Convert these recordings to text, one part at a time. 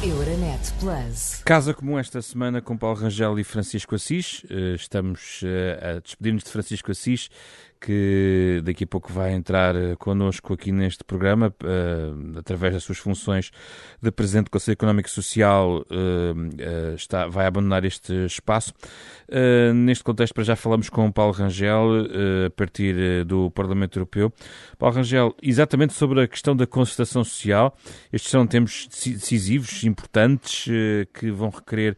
Euronet Plus. Casa comum esta semana com Paulo Rangel e Francisco Assis. Eh, estamos eh, a despedir-nos de Francisco Assis, que daqui a pouco vai entrar eh, connosco aqui neste programa, através das suas funções de Presidente do Conselho Económico e Social, está, vai abandonar este espaço. Neste contexto, para já falamos com Paulo Rangel, a partir do Parlamento Europeu. Paulo Rangel, exatamente sobre a questão da concertação social. Estes são temas decisivos, importantes que vão requerer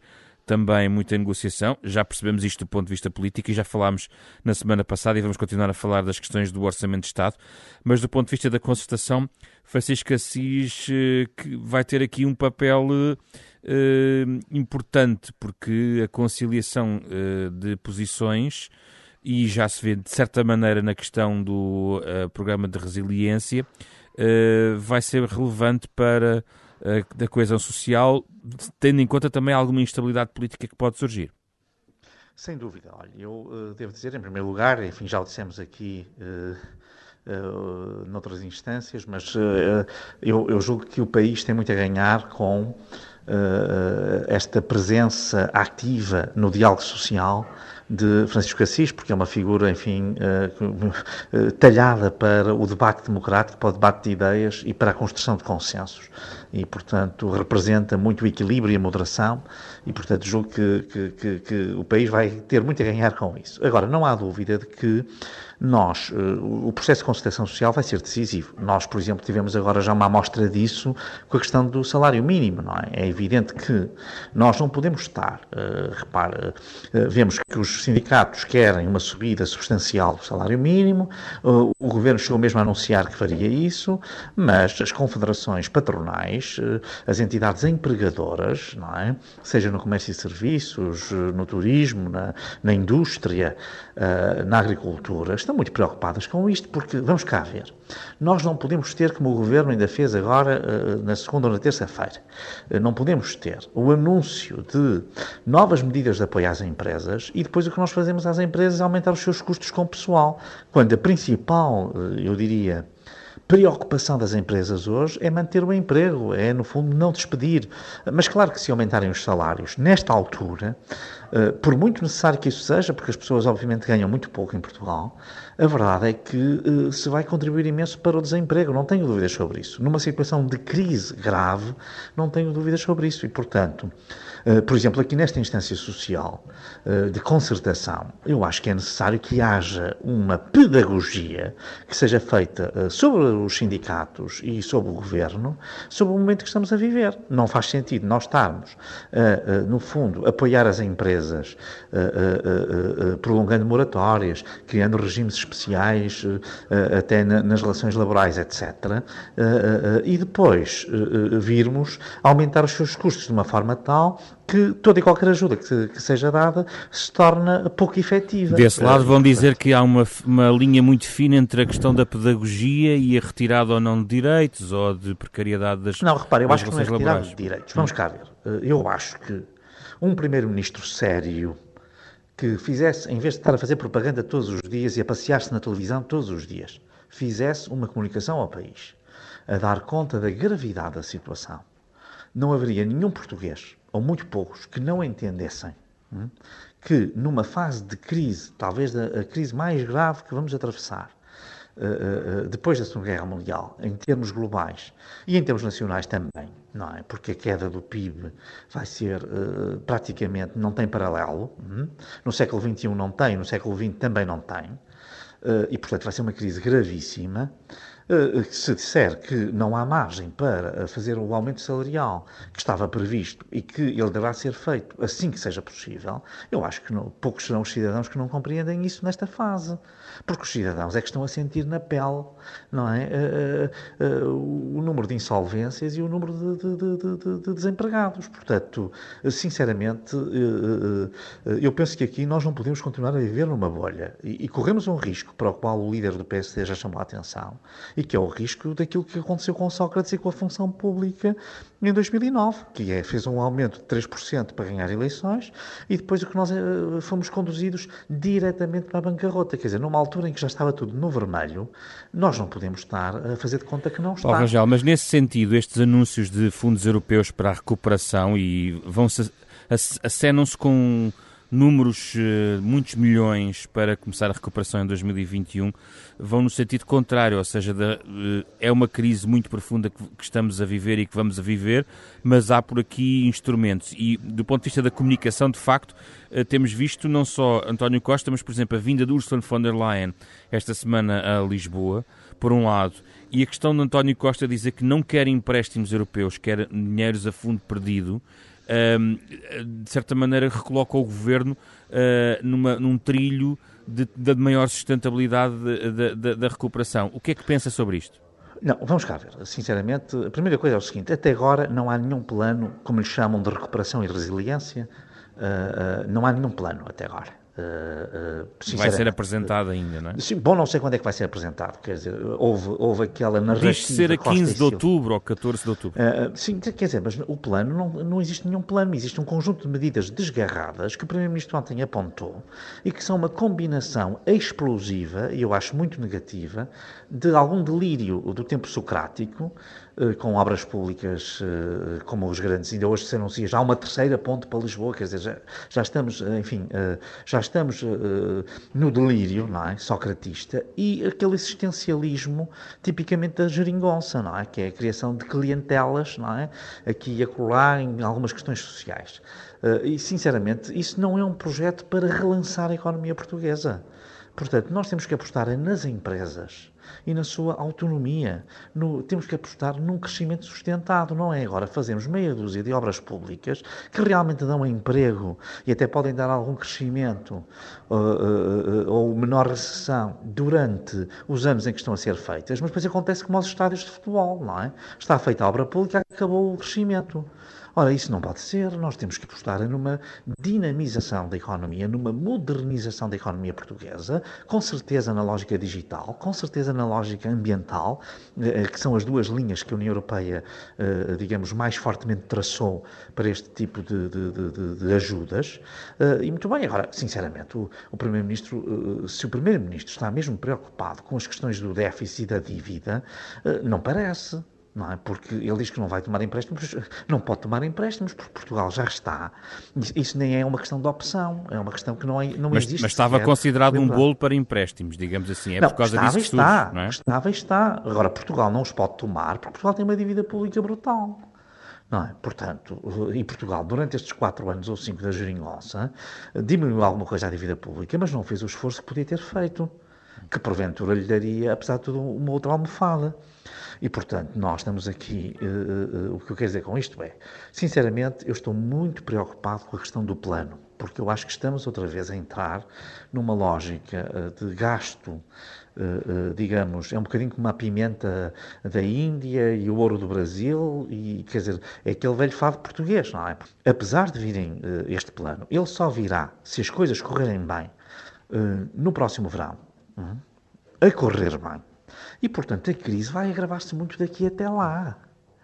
também muita negociação. Já percebemos isto do ponto de vista político e já falámos na semana passada e vamos continuar a falar das questões do Orçamento de Estado. Mas do ponto de vista da concertação, Francisco Assis eh, que vai ter aqui um papel uh, importante porque a conciliação uh, de posições e já se vê de certa maneira na questão do uh, programa de resiliência vai ser relevante para eh, da coesão social, tendo em conta também alguma instabilidade política que pode surgir. Sem dúvida. Olha, eu uh, devo dizer, em primeiro lugar, enfim, já o dissemos aqui uh, uh, noutras instâncias, mas eu, eu, julgo que o país tem muito a ganhar com esta presença ativa no diálogo social de Francisco Assis, porque é uma figura, enfim, uh, talhada para o debate democrático, para o debate de ideias e para a construção de consensos. E, portanto, representa muito o equilíbrio e a moderação e, portanto, julgo que, que, que, que o país vai ter muito a ganhar com isso. Agora, não há dúvida de que nós, uh, o processo de concertação social vai ser decisivo. Nós, por exemplo, tivemos agora já uma amostra disso com a questão do salário mínimo, não é? É evidente que nós não podemos estar, uh, repare, uh, vemos que os sindicatos querem uma subida substancial do salário mínimo, o governo chegou mesmo a anunciar que faria isso, mas as confederações patronais, as entidades empregadoras, não é? Seja no comércio e serviços, no turismo, na, na indústria, na agricultura, estão muito preocupadas com isto, porque, vamos cá ver, nós não podemos ter, como o Governo ainda fez agora, eh, na segunda ou na terça-feira, eh, não podemos ter o anúncio de novas medidas de apoio às empresas e depois o que nós fazemos às empresas é aumentar os seus custos com pessoal, quando a principal, eh, eu diria, preocupação das empresas hoje é manter o emprego, é, no fundo, não despedir. Mas claro que se aumentarem os salários nesta altura, eh, por muito necessário que isso seja, porque as pessoas obviamente ganham muito pouco em Portugal, a verdade é que eh, se vai contribuir imenso para o desemprego, não tenho dúvidas sobre isso. Numa situação de crise grave, não tenho dúvidas sobre isso. E, portanto, por exemplo, aqui nesta instância social de concertação, eu acho que é necessário que haja uma pedagogia que seja feita sobre os sindicatos e sobre o governo, sobre o momento que estamos a viver. Não faz sentido nós estarmos, no fundo, apoiar as empresas prolongando moratórias, criando regimes especiais até na, nas relações laborais, etc. e depois virmos aumentar os seus custos de uma forma tal que toda e qualquer ajuda que, que, seja dada se torna pouco efetiva. Desse lado vão dizer que há uma, uma linha muito fina entre a questão da pedagogia e a retirada ou não de direitos ou de precariedade das Não, repare, eu acho que não é retirada de direitos. Vamos cá ver. Eu acho que um primeiro-ministro sério que fizesse, em vez de estar a fazer propaganda todos os dias e a passear-se na televisão todos os dias, fizesse uma comunicação ao país, a dar conta da gravidade da situação. Não haveria nenhum português, ou muito poucos, que não entendessem hum, que numa fase de crise, talvez a crise mais grave que vamos atravessar, eh, eh, depois da Segunda Guerra Mundial, em termos globais e em termos nacionais também, não é? Porque a queda do PIB vai ser praticamente não tem paralelo. Uhum. No século XXI não tem, no século XX também não tem. E, portanto, vai ser uma crise gravíssima. Uh, se disser que não há margem para fazer o aumento salarial que estava previsto e que ele deverá ser feito assim que seja possível, eu acho que não, poucos serão os cidadãos que não compreendem isso nesta fase. Porque os cidadãos é que estão a sentir na pele, não é? O número de insolvências e o número de, de, de, de desempregados. Portanto, sinceramente, eu penso que aqui nós não podemos continuar a viver numa bolha e, e, corremos um risco para o qual o líder do PSD já chamou a atenção e que é o risco daquilo que aconteceu com Sócrates e com a função pública em 2009, que é, fez um aumento de 3% para ganhar eleições e depois o que nós uh, fomos conduzidos diretamente para a bancarrota. Quer dizer, numa altura em que já estava tudo no vermelho, nós não podemos estar a fazer de conta que não está. Paulo Rangel, mas nesse sentido, estes anúncios de fundos europeus para a recuperação e vão-se acenam-se com números, eh, muitos milhões para começar a recuperação em 2021, vão no sentido contrário, ou seja, eh, é uma crise muito profunda que, estamos a viver e que vamos a viver, mas há por aqui instrumentos. E do ponto de vista da comunicação, de facto, eh, temos visto não só António Costa, mas, por exemplo, a vinda de Ursula von der Leyen esta semana a Lisboa, por um lado, e a questão de António Costa dizer que não quer empréstimos europeus, quer dinheiros a fundo perdido, de certa maneira recoloca o governo ah, numa, num trilho de, de maior sustentabilidade da recuperação. O que é que pensa sobre isto? Não, vamos cá ver. Sinceramente, a primeira coisa é o seguinte: até agora não há nenhum plano, como lhe chamam, de recuperação e resiliência. Uh, uh, não há nenhum plano até agora. Uh, uh, vai ser apresentado ainda, não é? Sim, bom, não sei quando é que vai ser apresentado. Quer dizer, houve, houve aquela narrativa. Diz ser a 15 de outubro ou 14 de outubro. Uh, sim, quer dizer, mas o plano, não, não existe nenhum plano. Existe um conjunto de medidas desgarradas que o Primeiro-Ministro ontem apontou e que são uma combinação explosiva, e eu acho muito negativa, de algum delírio do tempo socrático eh, com obras públicas eh, como os grandes, ainda hoje se anuncia já uma terceira ponte para Lisboa, quer dizer, já, já estamos, eh, enfim, já estamos no delírio, não é, socratista, e aquele existencialismo tipicamente da geringonça, não é, que é a criação de clientelas, não é, aqui e acolá em algumas questões sociais. E, sinceramente, isso não é um projeto para relançar a economia portuguesa. Portanto, nós temos que apostar nas empresas e na sua autonomia. No, temos que apostar num crescimento sustentado, não é agora fazemos meia dúzia de obras públicas que realmente dão emprego e até podem dar algum crescimento uh, uh, uh, ou menor recessão durante os anos em que estão a ser feitas, mas depois acontece como aos estádios de futebol, não é? Está feita a obra pública, acabou o crescimento. Ora, isso não pode ser. Nós temos que apostar numa dinamização da economia, numa modernização da economia portuguesa, com certeza na lógica digital, com certeza na lógica ambiental, eh, que são as duas linhas que a União Europeia, eh, digamos, mais fortemente traçou para este tipo de, de, de, de ajudas. Eh, e muito bem, agora, sinceramente, o, o Primeiro-Ministro, se o Primeiro-Ministro está mesmo preocupado com as questões do déficit e da dívida, não parece não é? Porque ele diz que não vai tomar empréstimos, não pode tomar empréstimos, porque Portugal já está. Isso nem é uma questão de opção, é uma questão que não, é, não mas, existe. Mas estava considerado um bolo para empréstimos, digamos assim, é não, por causa estava disso está, surge, não é? Estava e está. Agora, Portugal não os pode tomar, porque Portugal tem uma dívida pública brutal. Não é? Portanto, e Portugal, durante estes quatro anos ou cinco da geringonça, diminuiu alguma coisa a dívida pública, mas não fez o esforço que podia ter feito, que porventura lhe daria, apesar de tudo, uma outra almofada. E, portanto, nós estamos aqui. Uh, uh, o que eu quero dizer com isto é, sinceramente, eu estou muito preocupado com a questão do plano, porque eu acho que estamos outra vez a entrar numa lógica uh, de gasto. digamos, é um bocadinho como a pimenta da Índia e o ouro do Brasil, e quer dizer, é aquele velho fado português, não é? Apesar de virem este plano, ele só virá se as coisas correrem bem no próximo verão, a correr bem e, portanto, a crise vai agravar-se muito daqui até lá.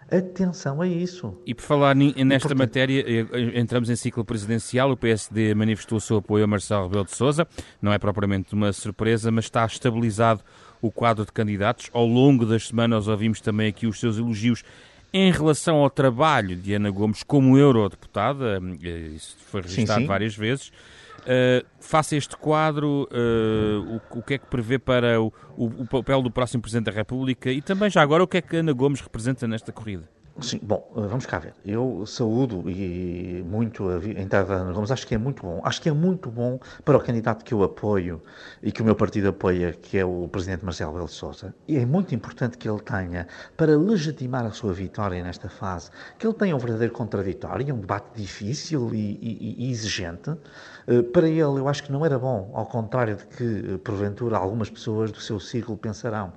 Atenção a isso. E por falar nesta portanto... matéria, eh, eh, entramos em ciclo presidencial. O PSD manifestou o seu apoio a Marcelo Rebelo de Sousa. Não é propriamente uma surpresa, mas está estabilizado o quadro de candidatos. Ao longo das semanas ouvimos também aqui os seus elogios em relação ao trabalho de Ana Gomes como eurodeputada. Eh, isso foi sim. várias vezes. Uh, face a este quadro, uh, o, o, que é que prevê para o, o, o, papel do próximo Presidente da República e também já agora o que é que Ana Gomes representa nesta corrida? Sim, bom, eh, vamos cá ver. Eu saúdo e muito a entrada da Ana Gomes, acho que é muito bom. Acho que é muito bom para o candidato que eu apoio e que o meu partido apoia, que é o Presidente Marcelo Belo Souza. E é muito importante que ele tenha, para legitimar a sua vitória nesta fase, que ele tenha um verdadeiro contraditório, um debate difícil e, e, e exigente. Eh, para ele, eu acho que não era bom, ao contrário de que, eh, porventura, algumas pessoas do seu círculo pensarão,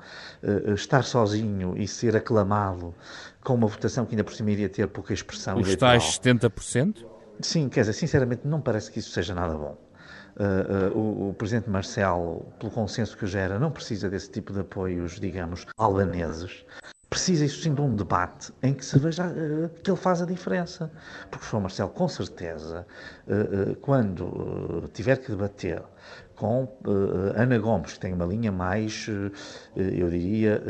estar sozinho e ser aclamado com uma votação que ainda por cima iria ter pouca expressão Os tais 70%? Sim, quer dizer, sinceramente não parece que isso seja nada bom. uh, uh, o, o, presidente Marcelo, pelo consenso que gera, não precisa desse tipo de apoios, digamos, albaneses. Precisa, isso sim, de um debate em que se veja uh, que ele faz a diferença. Porque o João Marcelo, com certeza, quando tiver que debater com uh, Ana Gomes, que tem uma linha mais, uh, eu diria,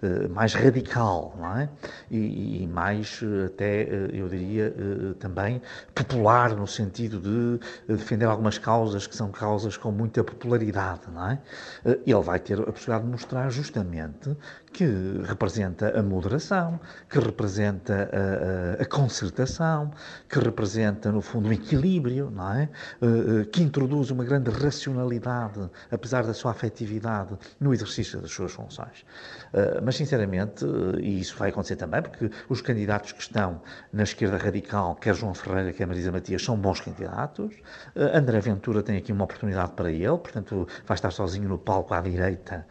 uh, mais radical, não é? E, e mais até, eu diria, também popular, no sentido de defender algumas causas que são causas com muita popularidade, não é? Ele vai ter a possibilidade de mostrar justamente que representa a moderação, que representa a, a, a concertação, que representa, no fundo, o equilíbrio, não é? que introduz uma grande racionalidade, apesar da sua afetividade, no exercício das suas funções. Uh, mas, sinceramente, e isso vai acontecer também, porque os candidatos que estão na esquerda radical, quer João Ferreira, quer Marisa Matias, são bons candidatos. André Ventura tem aqui uma oportunidade para ele, portanto, vai estar sozinho no palco à direita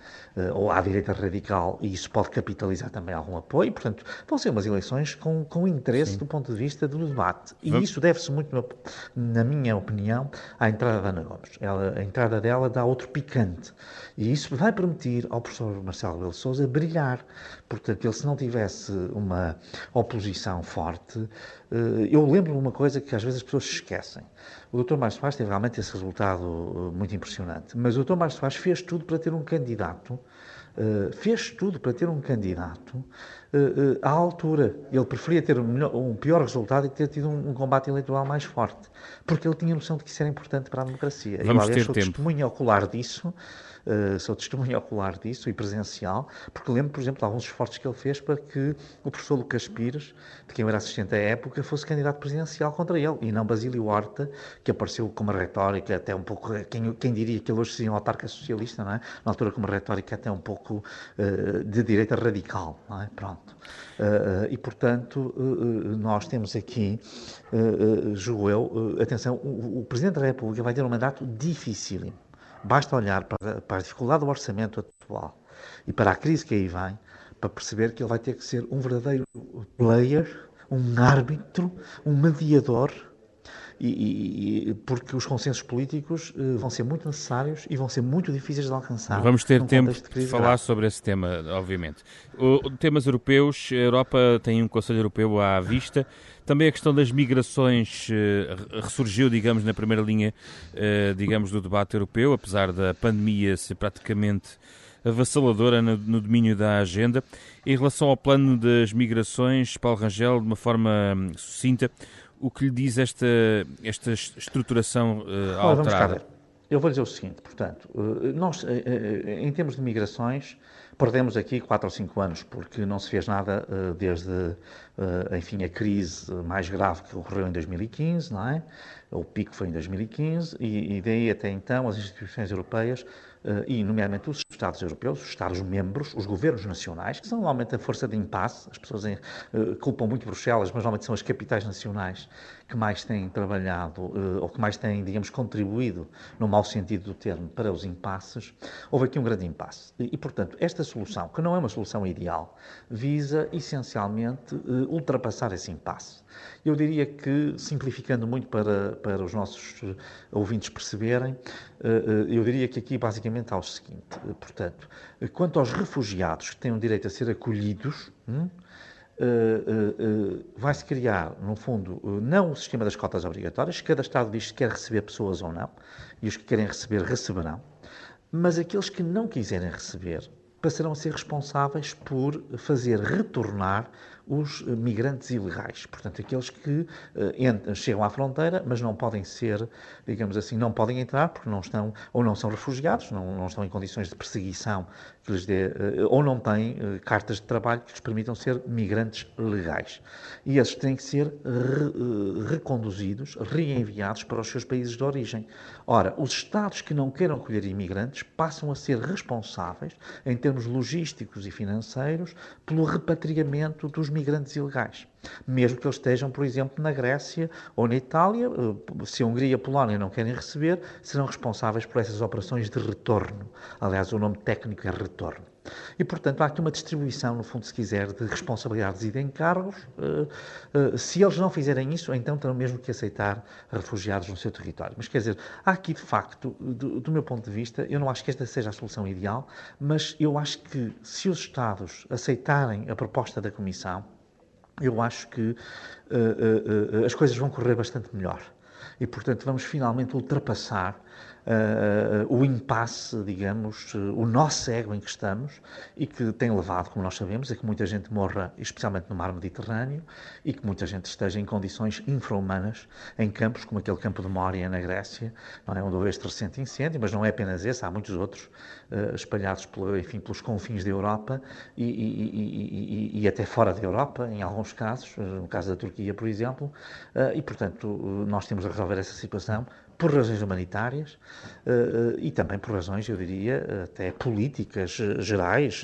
ou à direita radical, e isso pode capitalizar também algum apoio. Portanto, vão ser umas eleições com, com interesse Sim. do ponto de vista do debate. E Vamos. isso deve-se muito, na minha opinião, à entrada da Ana Gomes. Ela, a entrada dela dá outro picante. E isso vai permitir ao professor Marcelo Belo Souza brilhar. Portanto, ele se não tivesse uma oposição forte, eh, eu lembro uma coisa que às vezes as pessoas se esquecem. O Dr. Márcio Soares teve realmente esse resultado eh, muito impressionante. Mas o Dr. Márcio Soares fez tudo para ter um candidato fez tudo para ter um candidato uh, uh, à altura. Ele preferia ter um, melhor, um, pior resultado e ter tido um, um, combate eleitoral mais forte, porque ele tinha noção de que isso era importante para a democracia. Vamos Eu, aliás, ter sou tempo. testemunha ocular disso uh, sou testemunha ocular disso e presencial, porque lembro, por exemplo, de alguns esforços que ele fez para que o professor Lucas Pires, de quem eu era assistente à época, fosse candidato presidencial contra ele, e não Basílio Horta, que apareceu com uma retórica até um pouco, quem, quem diria que ele hoje seria um autarca socialista, não é? Na altura com uma retórica até um pouco uh, de direita radical, não é? Pronto. Uh, e, portanto, nós temos aqui, julgo eu, atenção, o, o Presidente da República vai ter um mandato dificílimo. Basta olhar para, para a dificuldade do orçamento atual e para a crise que aí vem para perceber que ele vai ter que ser um verdadeiro player, um árbitro, um mediador e, e, porque os consensos políticos uh, vão ser muito necessários e vão ser muito difíceis de alcançar. Vamos ter tempo de, de falar grave. sobre esse tema, obviamente. O, temas europeus, a Europa tem um Conselho Europeu à vista. Também a questão das migrações uh, ressurgiu, digamos, na primeira linha, uh, digamos, do debate europeu, apesar da pandemia ser praticamente avassaladora no, no, domínio da agenda. Em relação ao plano das migrações, Paulo Rangel, de uma forma hum, sucinta, o que lhe diz esta, esta estruturação uh, alterada? Eu vou dizer o seguinte, portanto, eh, nós, eh, em termos de migrações, perdemos aqui 4 ou 5 anos, porque não se fez nada desde, enfim, a crise mais grave que ocorreu em 2015, não é? O pico foi em 2015, e, e daí até então as instituições europeias eh, e, nomeadamente, os Estados europeus, os Estados-membros, os governos nacionais, que são normalmente a força de impasse, as pessoas em, uh, culpam muito Bruxelas, mas normalmente são as capitais nacionais que mais têm trabalhado, uh, ou que mais têm, digamos, contribuído, no mau sentido do termo, para os impasses. Houve aqui um grande impasse. E, e portanto, esta solução, que não é uma solução ideal, visa, essencialmente, uh, ultrapassar esse impasse. Eu diria que, simplificando muito para, para os nossos ouvintes perceberem, eu diria que aqui, basicamente, basicamente ao seguinte: eh, portanto, eh, quanto aos refugiados que têm o direito a ser acolhidos, hum, vai-se criar, no fundo, não o sistema das cotas obrigatórias, cada Estado diz se quer receber pessoas ou não, e os que querem receber receberão, mas aqueles que não quiserem receber passarão a ser responsáveis por fazer retornar os migrantes ilegais. Portanto, aqueles que uh, chegam à fronteira, mas não podem ser, digamos assim, não podem entrar porque não estão, ou não são refugiados, não, não estão em condições de perseguição que lhes dê, uh, ou não têm uh, cartas de trabalho que lhes permitam ser migrantes legais. E esses têm que ser re, reconduzidos, reenviados para os seus países de origem. Ora, os Estados que não queiram acolher imigrantes passam a ser responsáveis, em termos logísticos e financeiros, pelo repatriamento dos migrantes ilegais. Mesmo que eles estejam, por exemplo, na Grécia ou na Itália, eh, se a Hungria e a Polónia não querem receber, serão responsáveis por essas operações de retorno. Aliás, o nome técnico é retorno. E, portanto, há aqui uma distribuição, no fundo, se quiser, de responsabilidades e de encargos. Uh, uh, se eles não fizerem isso, então terão mesmo que aceitar refugiados no seu território. Mas, quer dizer, há aqui, de facto, do, do meu ponto de vista, eu não acho que esta seja a solução ideal, mas eu acho que se os Estados aceitarem a proposta da Comissão, eu acho que uh, as coisas vão correr bastante melhor. E, portanto, vamos finalmente ultrapassar uh, o impasse, digamos, uh, o nó cego em que estamos e que tem levado, como nós sabemos, a que muita gente morra, especialmente no mar Mediterrâneo, e que muita gente esteja em condições infra-humanas em campos como aquele campo de Moria na Grécia, não é? Onde houve este recente incêndio, mas não é apenas esse, há muitos outros uh, espalhados pelo, enfim, pelos confins da Europa e, e, e, e, até fora da Europa, em alguns casos, no caso da Turquia, por exemplo, e portanto nós temos a resolver essa situação por razões humanitárias uh, e também por razões, eu diria, até políticas uh, gerais,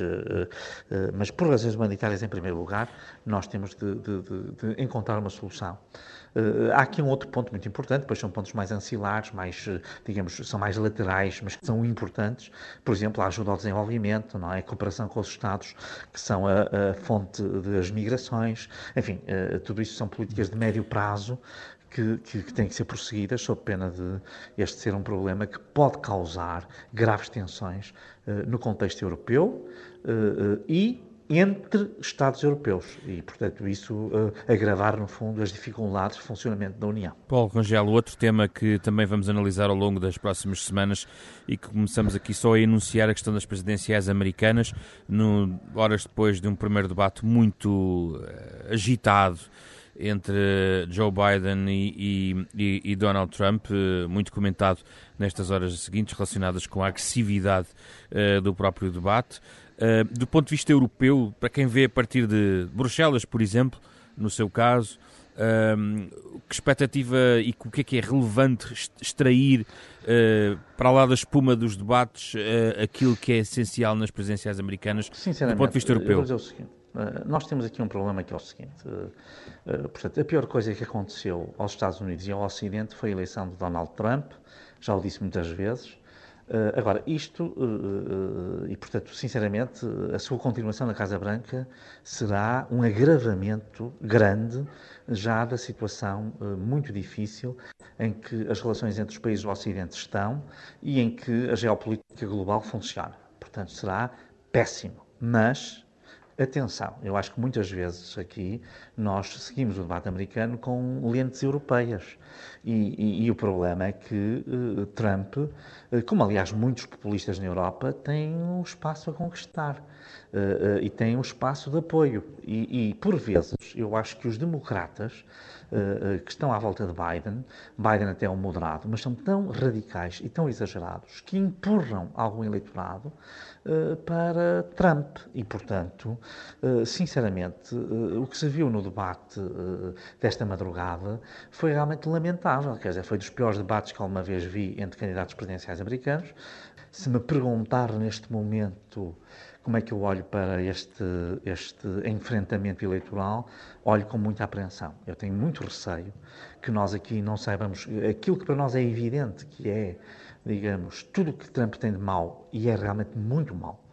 mas por razões humanitárias em primeiro lugar, nós temos de, de, de, de encontrar uma solução. há aqui um outro ponto muito importante, depois são pontos mais ancilares, mais, digamos, são mais laterais, mas que são importantes. Por exemplo, a ajuda ao desenvolvimento, não é? a cooperação com os Estados, que são a, a fonte das migrações. Enfim, tudo isso são políticas de médio prazo que, que, que, têm que ser prosseguidas, sob pena de este ser um problema que pode causar graves tensões uh, no contexto europeu uh, uh, e entre Estados europeus e, portanto, isso agravar, no fundo, as dificuldades de funcionamento da União. Paulo Rangel, outro tema que também vamos analisar ao longo das próximas semanas e que começamos aqui só a enunciar a questão das presidenciais americanas, no, horas depois de um primeiro debate muito agitado entre Joe Biden e, e, e, Donald Trump, eh, muito comentado nestas horas seguintes, relacionadas com a agressividade uh, do próprio debate. Uh, do ponto de vista europeu, para quem vê a partir de Bruxelas, por exemplo, no seu caso, uh, que expectativa e o que é que é relevante extrair para lá da espuma dos debates aquilo que é essencial nas presenciais americanas do ponto de vista europeu? Eh, nós temos aqui um problema que é o seguinte: uh, uh, portanto, a pior coisa que aconteceu aos Estados Unidos e ao Ocidente foi a eleição de Donald Trump, já o disse muitas vezes. Agora, isto, e portanto, sinceramente, a sua continuação na Casa Branca será um agravamento grande já da situação muito difícil em que as relações entre os países do Ocidente estão e em que a geopolítica global funciona. Portanto, será péssimo. Mas Atenção, eu acho que muitas vezes aqui nós seguimos o debate americano com lentes europeias. E, e, e o problema é que uh, Trump, uh, como aliás muitos populistas na Europa, tem um espaço a conquistar. Uh, e tem um espaço de apoio. E, e, por vezes, eu acho que os democratas que estão à volta de Biden, Biden até é um moderado, mas são tão radicais e tão exagerados que empurram algum eleitorado para Trump. E, portanto, eh, sinceramente, eh, o que se viu no debate desta madrugada foi realmente lamentável. Quer dizer, foi dos piores debates que alguma vez vi entre candidatos presidenciais americanos. Se me perguntar neste momento como é que eu olho para este, este enfrentamento eleitoral, olho com muita apreensão. Eu tenho muito receio que nós aqui não saibamos aquilo que para nós é evidente, que é digamos, tudo o que Trump tem de mal, e é realmente muito mal,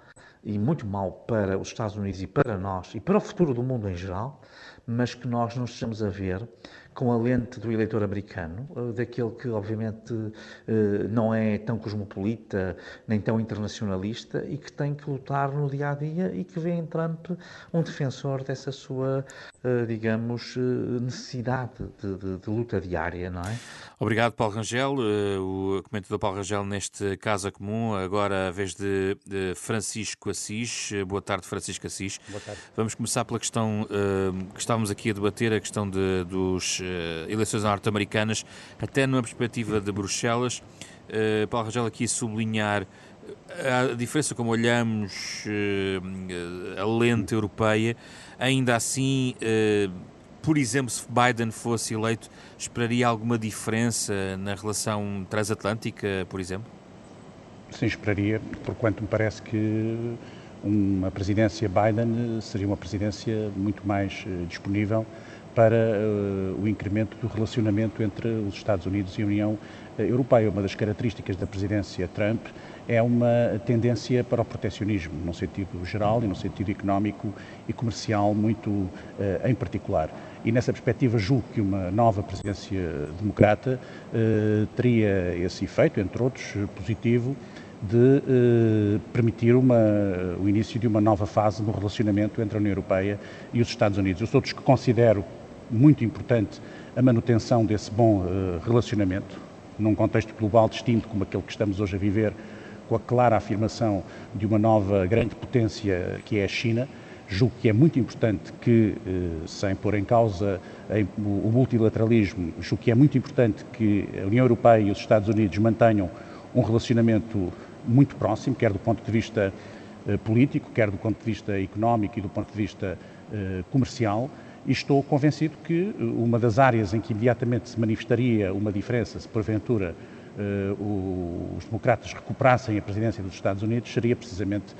e muito mal para os Estados Unidos e para nós, e para o futuro do mundo em geral, mas que nós não estejamos a ver com a lente do eleitor americano, eh, daquele que obviamente eh, não é tão cosmopolita nem tão internacionalista e que tem que lutar no dia a dia e que vê em Trump um defensor dessa sua, eh, digamos, necessidade de, de, de luta diária, não é? Obrigado, Paulo Rangel. O comentador Paulo Rangel neste Casa Comum, agora a vez de, Francisco Assis. Boa tarde, Francisco Assis. Boa tarde. Vamos começar pela questão que estávamos aqui a debater, a questão de, dos uh, eleições norte-americanas, até numa perspectiva de Bruxelas. Uh, Paulo Rangel aqui sublinhar eh, a diferença como olhamos uh, a lente europeia, ainda assim, uh, por exemplo, se Biden fosse eleito, esperaria alguma diferença na relação transatlântica, por exemplo? Sim, esperaria, porquanto me parece que uma presidência Biden seria uma presidência muito mais disponível para uh, o incremento do relacionamento entre os Estados Unidos e a União eh, Europeia. Uma das características da presidência Trump é uma tendência para o protecionismo, num sentido geral e num sentido económico e comercial muito em particular. E nessa perspectiva julgo que uma nova presidência democrata teria esse efeito, entre outros, positivo, de uh, permitir uma, o início de uma nova fase no relacionamento entre a União Europeia e os Estados Unidos. Eu sou dos que considero muito importante a manutenção desse bom uh, relacionamento, num contexto global distinto como aquele que estamos hoje a viver, com a clara afirmação de uma nova grande potência que é a China. Julgo que é muito importante que, uh, sem pôr em causa o multilateralismo, julgo que é muito importante que a União Europeia e os Estados Unidos mantenham um relacionamento muito próximo, quer do ponto de vista uh, político, quer do ponto de vista económico e do ponto de vista uh, comercial. E estou convencido que eh, uma das áreas em que imediatamente se manifestaria uma diferença, se porventura os democratas recuperassem a presidência dos Estados Unidos, seria precisamente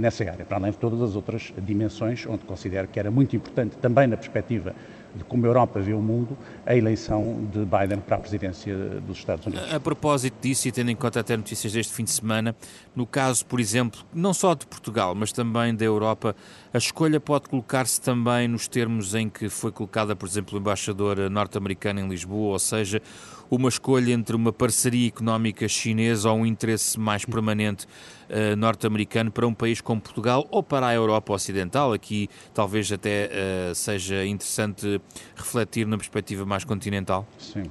nessa área, para além de todas as outras dimensões, onde considero que era muito importante, também na perspectiva de como a Europa vê o mundo, a eleição de Biden para a presidência dos Estados Unidos. A, propósito disso, e tendo em conta até notícias deste fim de semana, no caso, por exemplo, não só de Portugal, mas também da Europa, a escolha pode colocar-se também nos termos em que foi colocada, por exemplo, o embaixador norte-americano em Lisboa, ou seja, uma escolha entre uma parceria económica chinesa ou um interesse mais permanente uh, norte-americano para um país como Portugal ou para a Europa Ocidental. Aqui talvez até uh, seja interessante refletir na perspectiva mais continental. Sim.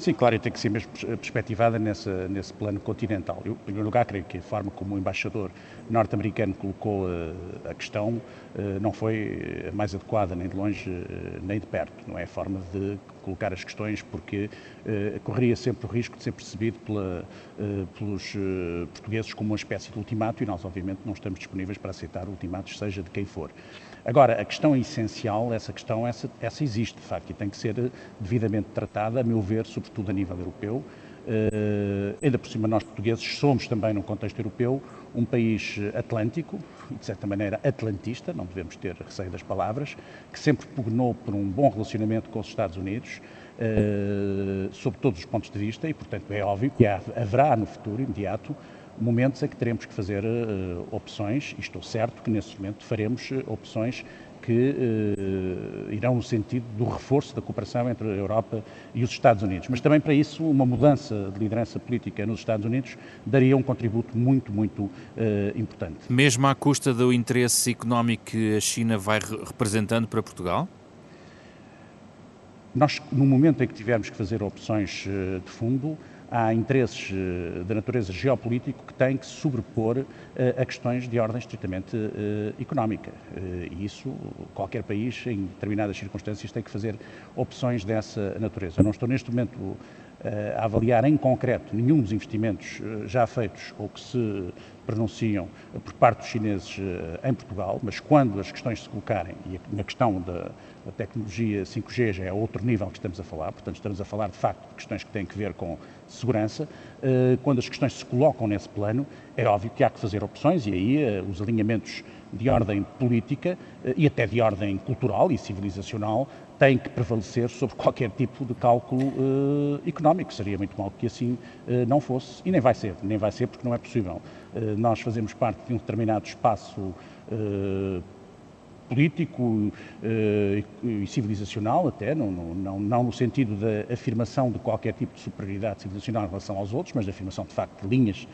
Sim, claro, e tem que ser mesmo perspectivada nessa, nesse plano continental. Eu, em primeiro lugar, creio que a forma como o embaixador norte-americano colocou uh, a questão uh, não foi a mais adequada, nem de longe, nem de perto. Não é a forma de colocar as questões, porque correria sempre o risco de ser percebido pela, pelos portugueses como uma espécie de ultimato e nós, obviamente, não estamos disponíveis para aceitar ultimatos, seja de quem for. Agora, a questão essencial, essa questão, essa, essa existe, de facto, e tem que ser devidamente tratada, a meu ver, sobretudo a nível europeu. Uh, ainda por cima, nós portugueses somos também, num contexto europeu, um país atlântico, e de certa maneira atlantista, não devemos ter receio das palavras, que sempre pugnou por um bom relacionamento com os Estados Unidos, uh, sob todos os pontos de vista, e portanto é óbvio que há, haverá no futuro imediato momentos em que teremos que fazer uh, opções, e estou certo que nesse momento faremos uh, opções que uh, irão no sentido do reforço da cooperação entre a Europa e os Estados Unidos. Mas também para isso, uma mudança de liderança política nos Estados Unidos daria um contributo muito, muito importante. Mesmo à custa do interesse económico que a China vai representando para Portugal? Nós, no momento em que tivermos que fazer opções de fundo, há interesses eh, de natureza geopolítico que têm que se sobrepor eh, a questões de ordem estritamente eh, económica. E isso, qualquer país, em determinadas circunstâncias, tem que fazer opções dessa natureza. Eu não estou neste momento a avaliar em concreto nenhum dos investimentos já feitos ou que se pronunciam por parte dos chineses em Portugal, mas quando as questões se colocarem, e na questão da, da tecnologia 5G já é outro nível que estamos a falar, portanto estamos a falar de facto de questões que têm que ver com segurança, eh, quando as questões se colocam nesse plano, é óbvio que há que fazer opções e aí eh, os alinhamentos de ordem política eh, e até de ordem cultural e civilizacional têm que prevalecer sobre qualquer tipo de cálculo uh, económico. Seria muito mal que assim uh, não fosse, e nem vai ser, nem vai ser porque não é possível. Uh, nós fazemos parte de um determinado espaço político e civilizacional até, não, não, não no sentido da afirmação de qualquer tipo de superioridade civilizacional em relação aos outros, mas da afirmação de facto de linhas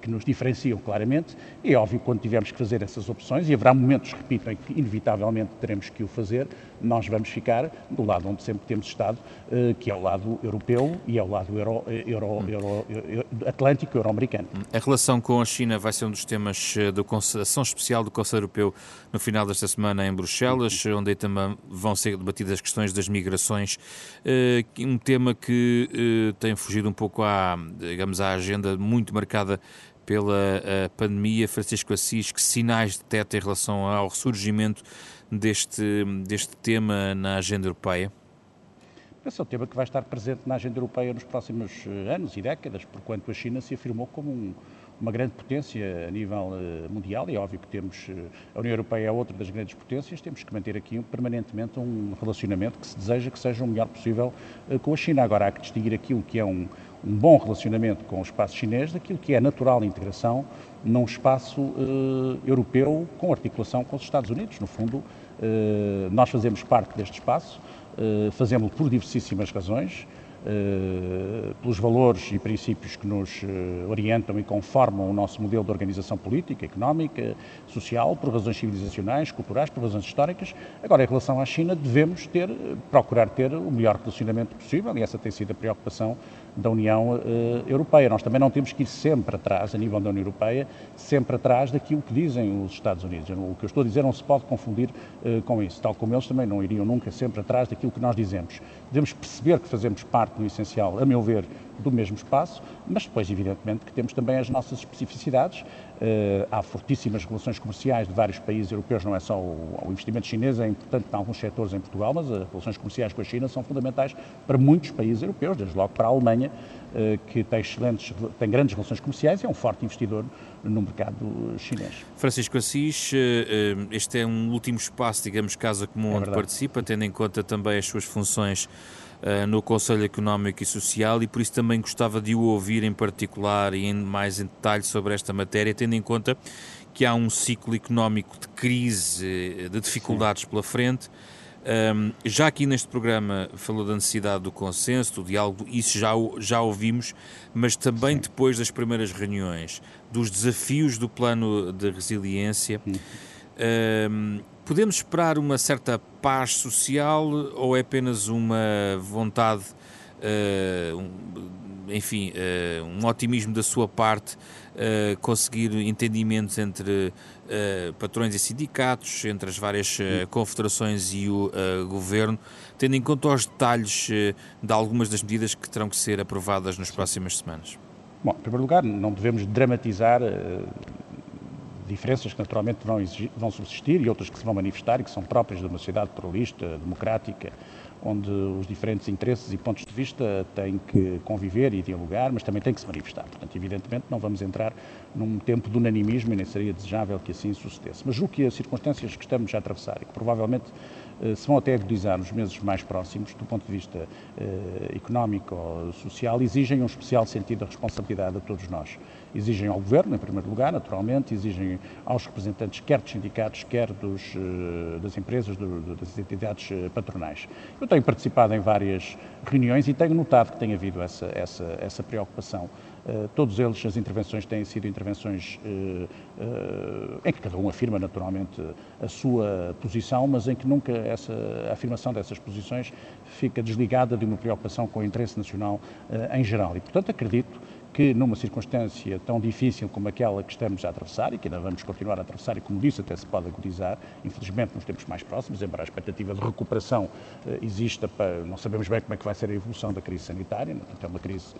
que nos diferenciam claramente. É óbvio que quando tivermos que fazer essas opções, e haverá momentos, repito, em que inevitavelmente teremos que o fazer, nós vamos ficar do lado onde sempre temos estado, eh, que é o lado europeu e é o lado euro, euro, hum. euro, euro atlântico euro-americano. A relação com a China vai ser um dos temas da ação especial do Conselho Europeu no final desta semana em Bruxelas, onde também vão ser debatidas as questões das migrações, eh, um tema que eh, tem fugido um pouco à, digamos, à agenda muito marcada pela pandemia. Francisco Assis, que sinais detecta em relação ao ressurgimento deste, deste tema na agenda europeia? Esse é um tema que vai estar presente na agenda europeia nos próximos eh, anos e décadas, porquanto a China se afirmou como um, uma grande potência a nível uh, mundial é óbvio que temos, a União Europeia é outra das grandes potências, temos que manter aqui permanentemente um relacionamento que se deseja que seja o melhor possível com a China. Agora há que distinguir aquilo que é um, um bom relacionamento com o espaço chinês daquilo que é natural integração num espaço uh, europeu com articulação com os Estados Unidos. No fundo, uh, nós fazemos parte deste espaço, uh, fazemos por diversíssimas razões, eh, pelos valores e princípios que nos eh, orientam e conformam o nosso modelo de organização política, económica, social, por razões civilizacionais, culturais, por razões históricas. Agora, em relação à China, devemos ter, procurar ter o melhor relacionamento possível e essa tem sido a preocupação da União uh, Europeia. Nós também não temos que ir sempre atrás, a nível da União Europeia, sempre atrás daquilo que dizem os Estados Unidos. O que eu estou a dizer não se pode confundir uh, com isso, tal como eles também não iriam nunca sempre atrás daquilo que nós dizemos. Devemos perceber que fazemos parte, no essencial, a meu ver, do mesmo espaço, mas depois, evidentemente, que temos também as nossas especificidades. Uh, há fortíssimas relações comerciais de vários países europeus, não é só o, o, investimento chinês, é importante em alguns setores em Portugal, mas as relações comerciais com a China são fundamentais para muitos países europeus, desde logo para a Alemanha, uh, que tem excelentes, tem grandes relações comerciais e é um forte investidor no mercado chinês. Francisco Assis, eh, este é um último espaço, digamos, casa comum é onde participa, tendo em conta também as suas funções uh, no Conselho Económico e Social e por isso também gostava de o ouvir em particular e em mais em detalhe sobre esta matéria, tendo em conta que há um ciclo económico de crise, de dificuldades Sim. pela frente. Um, já aqui neste programa falou da necessidade do consenso, do diálogo, isso já, já ouvimos, mas também Sim. depois das primeiras reuniões, dos desafios do plano de resiliência. Um, podemos esperar uma certa paz social ou é apenas uma vontade, uh, um, enfim, uh, um otimismo da sua parte uh, conseguir entendimentos entre patrões e sindicatos, entre as várias confederações e o governo, tendo em conta os detalhes de algumas das medidas que terão que ser aprovadas nas próximas semanas? Bom, em primeiro lugar, não devemos dramatizar diferenças que naturalmente vão, vão subsistir e outras que se vão manifestar e que são próprias de uma sociedade pluralista, democrática, onde os diferentes interesses e pontos de vista têm que conviver e dialogar, mas também têm que se manifestar. Portanto, evidentemente, não vamos entrar num tempo de unanimismo e nem seria desejável que assim sucedesse. Mas julgo que as circunstâncias que estamos a atravessar e que provavelmente se vão até agudizar nos meses mais próximos, do ponto de vista eh, económico ou social, exigem um especial sentido de responsabilidade a todos nós. Exigem ao Governo, em primeiro lugar, naturalmente, exigem aos representantes, quer dos sindicatos, quer dos, eh, das empresas, do, das entidades eh, patronais. Eu tenho participado em várias reuniões e tenho notado que tem havido essa, essa, essa preocupação. Uh, todos eles, as intervenções têm sido intervenções uh, uh, em que cada um afirma naturalmente a sua posição, mas em que nunca essa a afirmação dessas posições fica desligada de uma preocupação com o interesse nacional em geral. E, portanto, acredito que numa circunstância tão difícil como aquela que estamos a atravessar e que ainda vamos continuar a atravessar e como disse até se pode agudizar, infelizmente nos tempos mais próximos, embora a expectativa de recuperação eh, exista, para, não sabemos bem como é que vai ser a evolução da crise sanitária, portanto é uma crise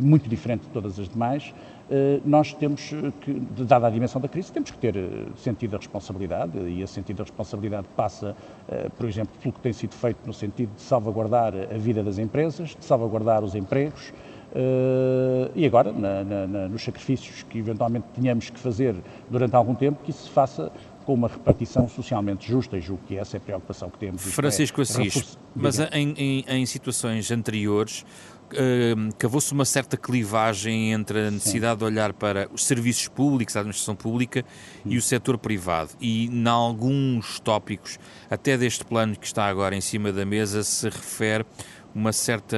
muito diferente de todas as demais, eh, nós temos que, dada a dimensão da crise, temos que ter eh, sentido da responsabilidade e esse sentido da responsabilidade passa, eh, por exemplo, pelo que tem sido feito no sentido de salvaguardar a vida das empresas, de salvaguardar os empregos, Uh, e agora, na, na, na, nos sacrifícios que eventualmente tenhamos que fazer durante algum tempo, que isso se faça com uma repartição socialmente justa, e julgo que essa é a preocupação que temos. Francisco é, Assis, mas em, em, em, situações anteriores, uh, cavou-se uma certa clivagem entre a necessidade Sim. de olhar para os serviços públicos, a administração pública Sim. e o setor privado. E, em alguns tópicos, até deste plano que está agora em cima da mesa, se refere uma certa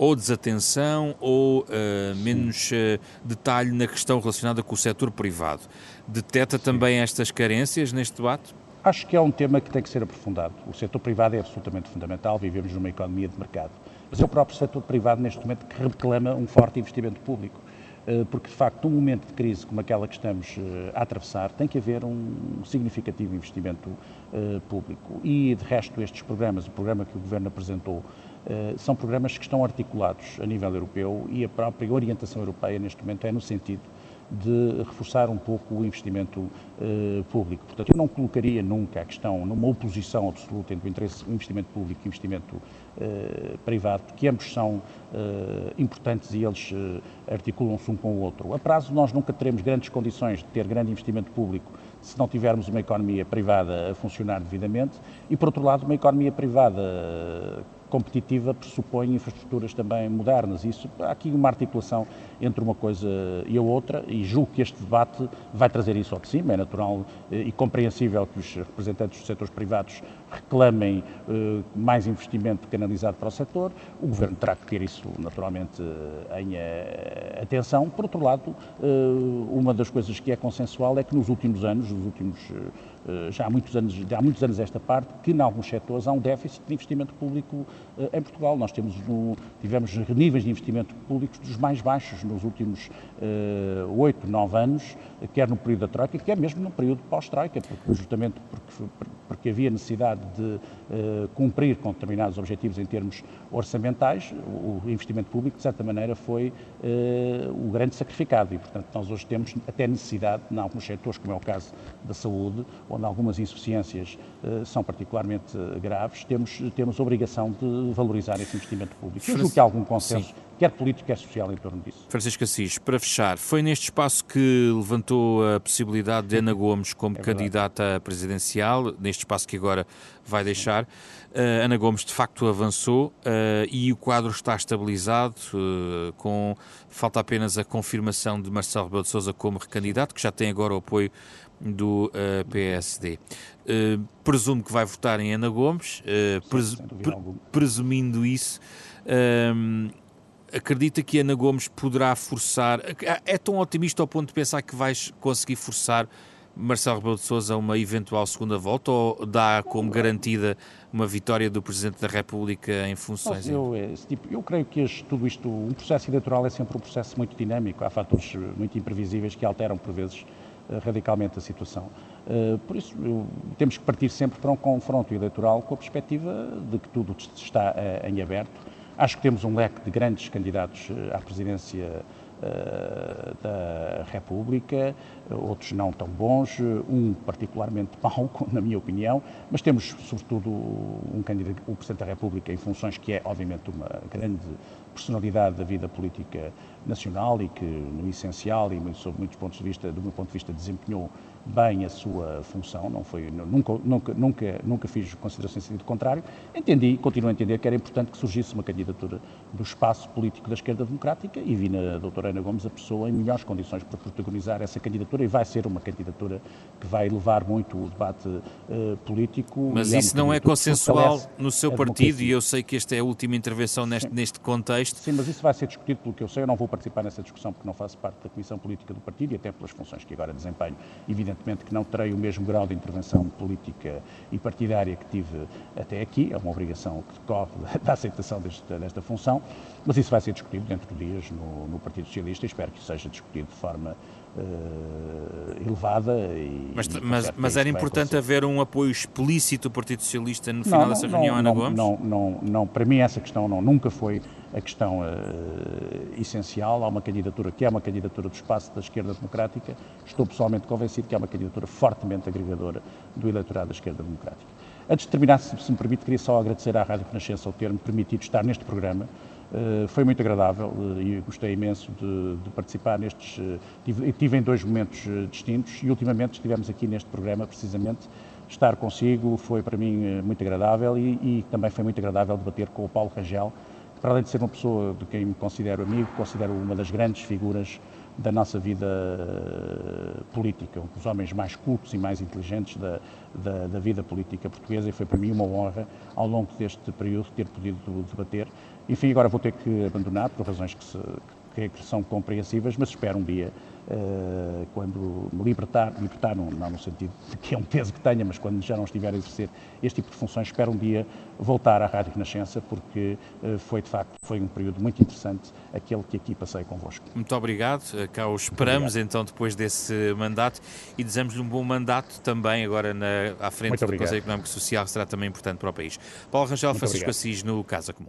ou desatenção ou uh, menos uh, detalhe na questão relacionada com o setor privado. Deteta Sim. também estas carências neste debate? Acho que é um tema que tem que ser aprofundado. O setor privado é absolutamente fundamental, vivemos numa economia de mercado. Mas é o próprio setor privado, neste momento, que reclama um forte investimento público. Eh, porque, de facto, num momento de crise como aquela que estamos a atravessar, tem que haver um significativo investimento público. E, de resto, estes programas, o programa que o Governo apresentou eh, são programas que estão articulados a nível europeu e a própria orientação europeia neste momento é no sentido de reforçar um pouco o investimento uh, público. Portanto, eu não colocaria nunca a questão numa oposição absoluta entre o, interesse, o investimento público e o investimento uh, privado, porque ambos são uh, importantes e eles articulam-se um com o outro. A prazo, nós nunca teremos grandes condições de ter grande investimento público se não tivermos uma economia privada a funcionar devidamente e, por outro lado, uma economia privada competitiva pressupõe infraestruturas também modernas. Isso, há aqui uma articulação entre uma coisa e a outra e julgo que este debate vai trazer isso ao de cima. É natural eh, e compreensível que os representantes dos setores privados reclamem uh, mais investimento canalizado para o setor. O Governo terá que ter isso naturalmente em uh, atenção. Por outro lado, uma das coisas que é consensual é que nos últimos anos, nos últimos eh, já há muitos anos, há muitos anos esta parte, que em alguns setores há um déficit de investimento público eh, em Portugal. Nós temos no, tivemos níveis de investimento público dos mais baixos nos últimos eh, oito, nove anos, quer no período da Troika, quer mesmo no período pós-Troika, justamente porque, porque havia necessidade de uh, cumprir com determinados objetivos em termos orçamentais, o investimento público, de certa maneira, foi uh, o grande sacrificado e, portanto, nós hoje temos até necessidade, em alguns setores, como é o caso da saúde, onde algumas insuficiências uh, são particularmente graves, temos, temos obrigação de valorizar esse investimento público. Eu julgo que há algum consenso Sim quer político, quer social em torno disso. Francisco Assis, para fechar, foi neste espaço que levantou a possibilidade de Ana Gomes como é candidata presidencial, neste espaço que agora vai deixar. Uh, Ana Gomes de facto avançou uh, e o quadro está estabilizado, com falta apenas a confirmação de Marcelo Rebelo de Sousa como recandidato, que já tem agora o apoio do PSD. presumo que vai votar em Ana Gomes, Sim, presumindo isso, acredita que Ana Gomes poderá forçar. É tão otimista ao ponto de pensar que vais conseguir forçar Marcelo Rebelo de Sousa a uma eventual segunda volta ou dá como garantida uma vitória do Presidente da República em funções? Eu, é tipo, eu creio que este, tudo isto, um processo eleitoral é sempre um processo muito dinâmico, há fatores muito imprevisíveis que alteram por vezes eh, radicalmente a situação. Eh, por isso, temos que partir sempre para um confronto eleitoral com a perspectiva de que tudo está eh, em aberto Acho que temos um leque de grandes candidatos eh, à presidência da República, outros não tão bons, um particularmente mau, na minha opinião, mas temos, sobretudo, um candidato, o Presidente da República, em funções que é, obviamente, uma grande personalidade da vida política nacional e que, no essencial e sob muitos pontos de vista, do meu ponto de vista, desempenhou bem a sua função, não foi, nunca, nunca, nunca, nunca fiz considerações em sentido contrário. Entendi, continuo a entender que era importante que surgisse uma candidatura do espaço político da esquerda democrática e vi na doutora Ana Gomes a pessoa em melhores condições para protagonizar essa candidatura e vai ser uma candidatura que vai levar muito o debate uh, político. Mas é isso não é consensual no seu partido e eu sei que esta é a última intervenção neste, neste contexto. Sim, mas isso vai ser discutido pelo que eu sei, eu não vou participar nessa discussão porque não faço parte da Comissão Política do Partido e até pelas funções que agora desempenho. Evidentemente que não terei o mesmo grau de intervenção política e partidária que tive até aqui, é uma obrigação que decorre da aceitação desta, desta função, mas isso vai ser discutido dentro de dias no, no Partido Socialista e espero que seja discutido de forma uh, elevada. E, mas, mas, mas era importante haver um apoio explícito do Partido Socialista no final não, dessa reunião, Ana Gomes? Não, não, não, para mim essa questão não, nunca foi a questão uh, essencial. Há uma candidatura que é uma candidatura do espaço da esquerda democrática. Estou pessoalmente convencido que é uma candidatura fortemente agregadora do eleitorado da esquerda democrática. Antes de terminar, se, se me permite, queria só agradecer à Rádio Renascença o ter-me permitido estar neste programa. Uh, foi muito agradável uh, e gostei imenso de, de participar nestes. Tive, tive, em dois momentos distintos e ultimamente estivemos aqui neste programa precisamente. Estar consigo foi para mim muito agradável e, e também foi muito agradável debater com o Paulo Rangel, para além de ser uma pessoa de quem me considero amigo, considero uma das grandes figuras da nossa vida uh, política, um dos homens mais cultos e mais inteligentes da, da, da, vida política portuguesa e foi para mim uma honra, ao longo deste período, ter podido debater. Enfim, agora vou ter que abandonar, por razões que, se, que são compreensíveis, mas espero um dia Uh, quando me libertar, libertar não, não, no sentido de que é um peso que tenha, mas quando já não estiver a exercer este tipo de funções, espero um dia voltar à Rádio Renascença, porque uh, foi de facto foi um período muito interessante aquele que aqui passei convosco. Muito obrigado, eh, cá o esperamos então depois desse mandato e desejamos-lhe um bom mandato também agora na, à frente muito do. Conselho Económico e Social, que será também importante para o país. Paulo Rangel, muito Francisco obrigado. Assis no Casa Comum.